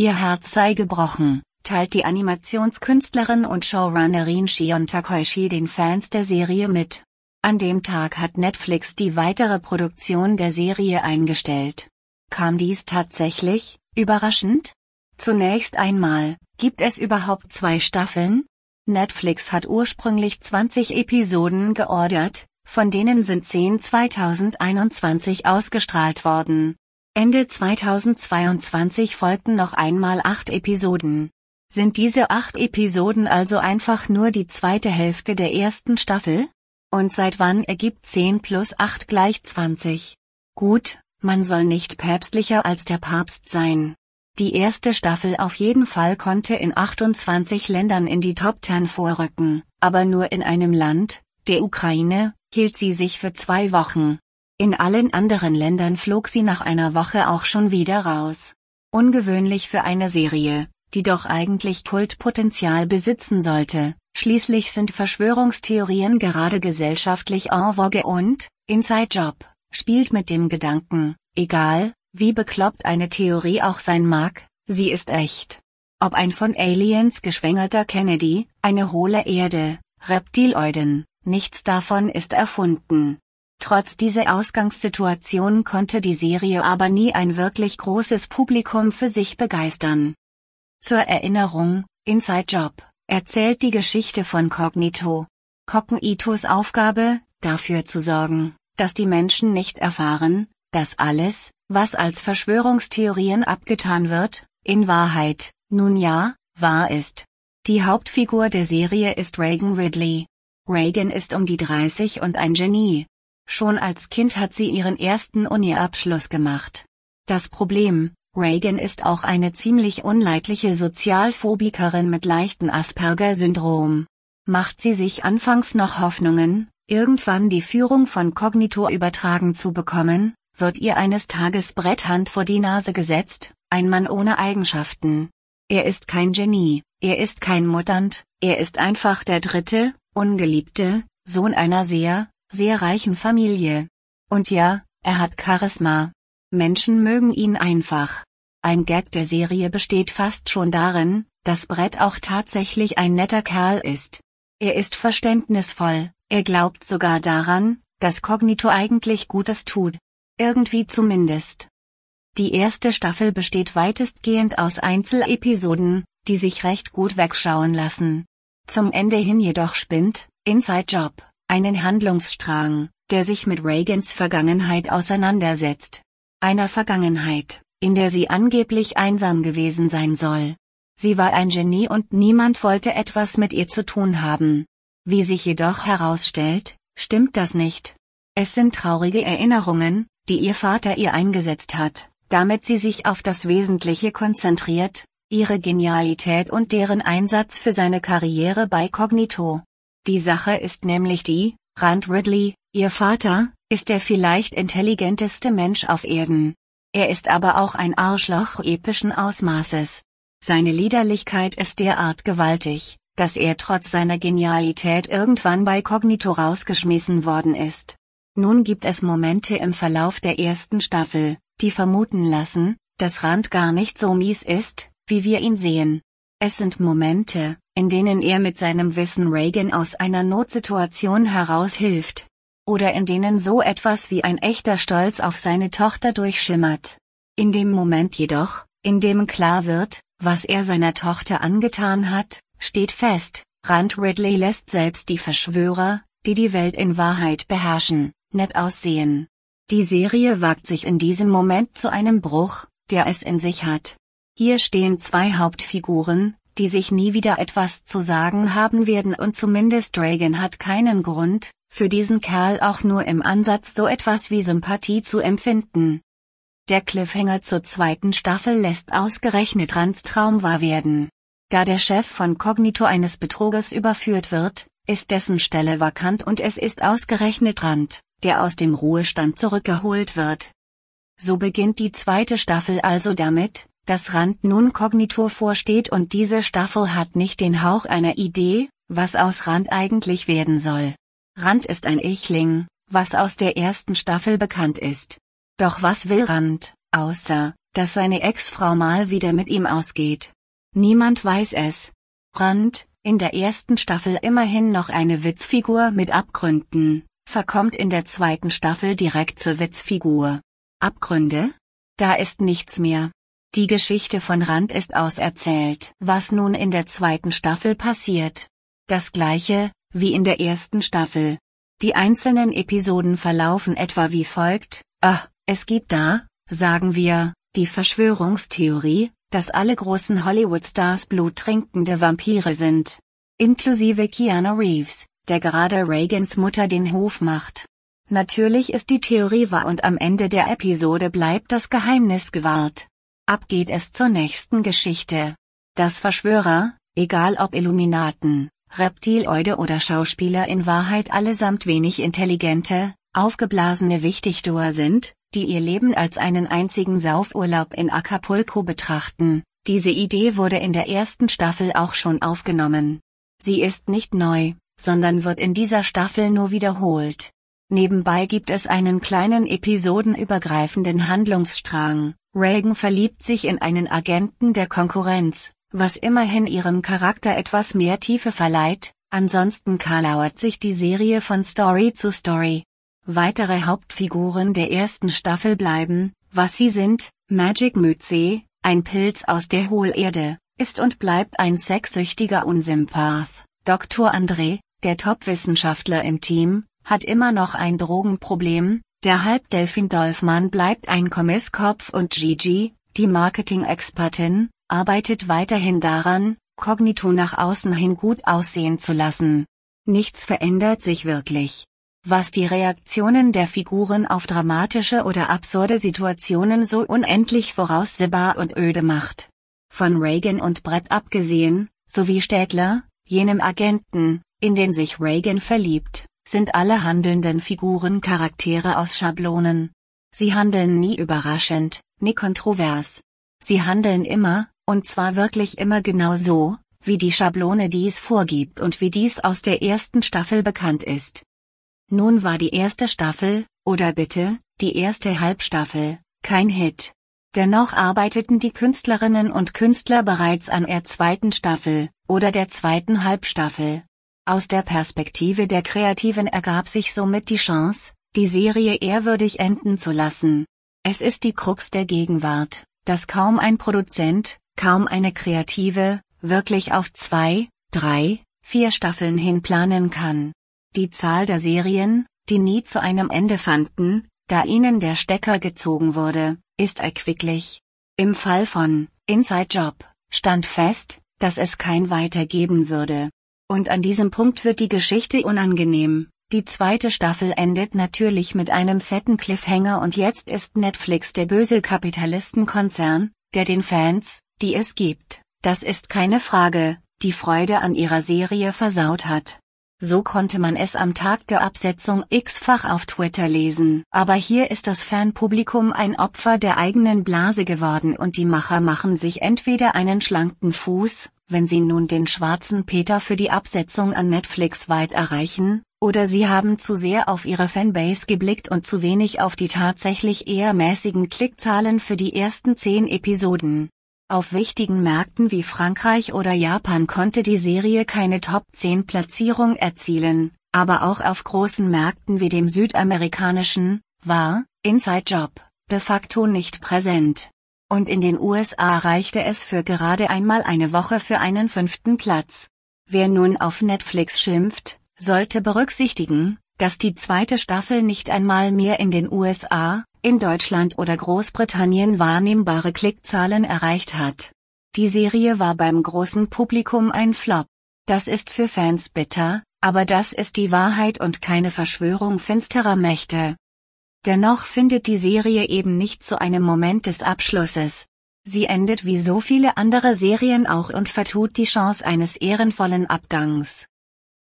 Ihr Herz sei gebrochen, teilt die Animationskünstlerin und Showrunnerin Shion Takoishi den Fans der Serie mit. An dem Tag hat Netflix die weitere Produktion der Serie eingestellt. Kam dies tatsächlich, überraschend? Zunächst einmal, gibt es überhaupt zwei Staffeln? Netflix hat ursprünglich 20 Episoden geordert, von denen sind 10 2021 ausgestrahlt worden. Ende 2022 folgten noch einmal acht Episoden. Sind diese acht Episoden also einfach nur die zweite Hälfte der ersten Staffel? Und seit wann ergibt 10 plus 8 gleich 20? Gut, man soll nicht päpstlicher als der Papst sein. Die erste Staffel auf jeden Fall konnte in 28 Ländern in die Top 10 vorrücken, aber nur in einem Land, der Ukraine, hielt sie sich für zwei Wochen. In allen anderen Ländern flog sie nach einer Woche auch schon wieder raus. Ungewöhnlich für eine Serie, die doch eigentlich Kultpotenzial besitzen sollte. Schließlich sind Verschwörungstheorien gerade gesellschaftlich en vogue und, Inside Job, spielt mit dem Gedanken, egal, wie bekloppt eine Theorie auch sein mag, sie ist echt. Ob ein von Aliens geschwängerter Kennedy, eine hohle Erde, Reptiloiden, nichts davon ist erfunden. Trotz dieser Ausgangssituation konnte die Serie aber nie ein wirklich großes Publikum für sich begeistern. Zur Erinnerung, Inside Job, erzählt die Geschichte von Cognito. Cognitos Aufgabe, dafür zu sorgen, dass die Menschen nicht erfahren, dass alles, was als Verschwörungstheorien abgetan wird, in Wahrheit, nun ja, wahr ist. Die Hauptfigur der Serie ist Reagan Ridley. Reagan ist um die 30 und ein Genie. Schon als Kind hat sie ihren ersten Uni-Abschluss gemacht. Das Problem, Reagan ist auch eine ziemlich unleidliche Sozialphobikerin mit leichten Asperger-Syndrom. Macht sie sich anfangs noch Hoffnungen, irgendwann die Führung von Cognito übertragen zu bekommen, wird ihr eines Tages Bretthand vor die Nase gesetzt, ein Mann ohne Eigenschaften. Er ist kein Genie, er ist kein Mutant, er ist einfach der dritte, ungeliebte, Sohn einer sehr, sehr reichen Familie. Und ja, er hat Charisma. Menschen mögen ihn einfach. Ein Gag der Serie besteht fast schon darin, dass Brett auch tatsächlich ein netter Kerl ist. Er ist verständnisvoll, er glaubt sogar daran, dass Cognito eigentlich Gutes tut. Irgendwie zumindest. Die erste Staffel besteht weitestgehend aus Einzelepisoden, die sich recht gut wegschauen lassen. Zum Ende hin jedoch spinnt Inside Job einen Handlungsstrang, der sich mit Reagans Vergangenheit auseinandersetzt. Einer Vergangenheit, in der sie angeblich einsam gewesen sein soll. Sie war ein Genie und niemand wollte etwas mit ihr zu tun haben. Wie sich jedoch herausstellt, stimmt das nicht. Es sind traurige Erinnerungen, die ihr Vater ihr eingesetzt hat, damit sie sich auf das Wesentliche konzentriert, ihre Genialität und deren Einsatz für seine Karriere bei Cognito. Die Sache ist nämlich die, Rand Ridley, ihr Vater, ist der vielleicht intelligenteste Mensch auf Erden. Er ist aber auch ein Arschloch epischen Ausmaßes. Seine Liederlichkeit ist derart gewaltig, dass er trotz seiner Genialität irgendwann bei Cognito rausgeschmissen worden ist. Nun gibt es Momente im Verlauf der ersten Staffel, die vermuten lassen, dass Rand gar nicht so mies ist, wie wir ihn sehen. Es sind Momente, in denen er mit seinem Wissen Reagan aus einer Notsituation heraushilft. Oder in denen so etwas wie ein echter Stolz auf seine Tochter durchschimmert. In dem Moment jedoch, in dem klar wird, was er seiner Tochter angetan hat, steht fest, Rand Ridley lässt selbst die Verschwörer, die die Welt in Wahrheit beherrschen, nett aussehen. Die Serie wagt sich in diesem Moment zu einem Bruch, der es in sich hat. Hier stehen zwei Hauptfiguren, die sich nie wieder etwas zu sagen haben werden und zumindest Reagan hat keinen Grund, für diesen Kerl auch nur im Ansatz so etwas wie Sympathie zu empfinden. Der Cliffhanger zur zweiten Staffel lässt ausgerechnet Rands Traum wahr werden. Da der Chef von Cognito eines Betrugers überführt wird, ist dessen Stelle vakant und es ist ausgerechnet Rand, der aus dem Ruhestand zurückgeholt wird. So beginnt die zweite Staffel also damit, dass Rand nun Kognito vorsteht und diese Staffel hat nicht den Hauch einer Idee, was aus Rand eigentlich werden soll. Rand ist ein Ichling, was aus der ersten Staffel bekannt ist. Doch was will Rand, außer, dass seine Ex-Frau mal wieder mit ihm ausgeht. Niemand weiß es. Rand, in der ersten Staffel immerhin noch eine Witzfigur mit Abgründen, verkommt in der zweiten Staffel direkt zur Witzfigur. Abgründe? Da ist nichts mehr. Die Geschichte von Rand ist auserzählt. Was nun in der zweiten Staffel passiert? Das gleiche, wie in der ersten Staffel. Die einzelnen Episoden verlaufen etwa wie folgt, ah, es gibt da, sagen wir, die Verschwörungstheorie, dass alle großen Hollywood-Stars bluttrinkende Vampire sind. Inklusive Keanu Reeves, der gerade Reagans Mutter den Hof macht. Natürlich ist die Theorie wahr und am Ende der Episode bleibt das Geheimnis gewahrt. Ab geht es zur nächsten Geschichte. Das Verschwörer, egal ob Illuminaten, Reptiloide oder Schauspieler in Wahrheit allesamt wenig intelligente, aufgeblasene Wichtigtuer sind, die ihr Leben als einen einzigen Saufurlaub in Acapulco betrachten. Diese Idee wurde in der ersten Staffel auch schon aufgenommen. Sie ist nicht neu, sondern wird in dieser Staffel nur wiederholt. Nebenbei gibt es einen kleinen episodenübergreifenden Handlungsstrang. Reagan verliebt sich in einen Agenten der Konkurrenz, was immerhin ihrem Charakter etwas mehr Tiefe verleiht, ansonsten kalauert sich die Serie von Story zu Story. Weitere Hauptfiguren der ersten Staffel bleiben, was sie sind, Magic Mütze, ein Pilz aus der Hohlerde, ist und bleibt ein sexsüchtiger Unsympath. Dr. André, der Top-Wissenschaftler im Team, hat immer noch ein Drogenproblem, der Halbdelfin Dolphmann bleibt ein Kommisskopf und Gigi, die Marketing-Expertin, arbeitet weiterhin daran, Kognito nach außen hin gut aussehen zu lassen. Nichts verändert sich wirklich. Was die Reaktionen der Figuren auf dramatische oder absurde Situationen so unendlich voraussehbar und öde macht. Von Reagan und Brett abgesehen, sowie Städtler, jenem Agenten, in den sich Reagan verliebt, sind alle handelnden Figuren Charaktere aus Schablonen. Sie handeln nie überraschend, nie kontrovers. Sie handeln immer, und zwar wirklich immer genau so, wie die Schablone dies vorgibt und wie dies aus der ersten Staffel bekannt ist. Nun war die erste Staffel, oder bitte, die erste Halbstaffel, kein Hit. Dennoch arbeiteten die Künstlerinnen und Künstler bereits an der zweiten Staffel, oder der zweiten Halbstaffel, aus der Perspektive der Kreativen ergab sich somit die Chance, die Serie ehrwürdig enden zu lassen. Es ist die Krux der Gegenwart, dass kaum ein Produzent, kaum eine Kreative, wirklich auf zwei, drei, vier Staffeln hin planen kann. Die Zahl der Serien, die nie zu einem Ende fanden, da ihnen der Stecker gezogen wurde, ist erquicklich. Im Fall von Inside Job stand fest, dass es kein weitergeben würde. Und an diesem Punkt wird die Geschichte unangenehm. Die zweite Staffel endet natürlich mit einem fetten Cliffhanger und jetzt ist Netflix der böse Kapitalistenkonzern, der den Fans, die es gibt, das ist keine Frage, die Freude an ihrer Serie versaut hat. So konnte man es am Tag der Absetzung x-fach auf Twitter lesen. Aber hier ist das Fanpublikum ein Opfer der eigenen Blase geworden und die Macher machen sich entweder einen schlanken Fuß, wenn sie nun den schwarzen Peter für die Absetzung an Netflix weit erreichen, oder sie haben zu sehr auf ihre Fanbase geblickt und zu wenig auf die tatsächlich eher mäßigen Klickzahlen für die ersten zehn Episoden. Auf wichtigen Märkten wie Frankreich oder Japan konnte die Serie keine Top 10 Platzierung erzielen, aber auch auf großen Märkten wie dem südamerikanischen, war Inside Job de facto nicht präsent. Und in den USA reichte es für gerade einmal eine Woche für einen fünften Platz. Wer nun auf Netflix schimpft, sollte berücksichtigen, dass die zweite Staffel nicht einmal mehr in den USA, in Deutschland oder Großbritannien wahrnehmbare Klickzahlen erreicht hat. Die Serie war beim großen Publikum ein Flop. Das ist für Fans bitter, aber das ist die Wahrheit und keine Verschwörung finsterer Mächte. Dennoch findet die Serie eben nicht zu einem Moment des Abschlusses. Sie endet wie so viele andere Serien auch und vertut die Chance eines ehrenvollen Abgangs.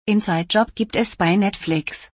Inside Job gibt es bei Netflix.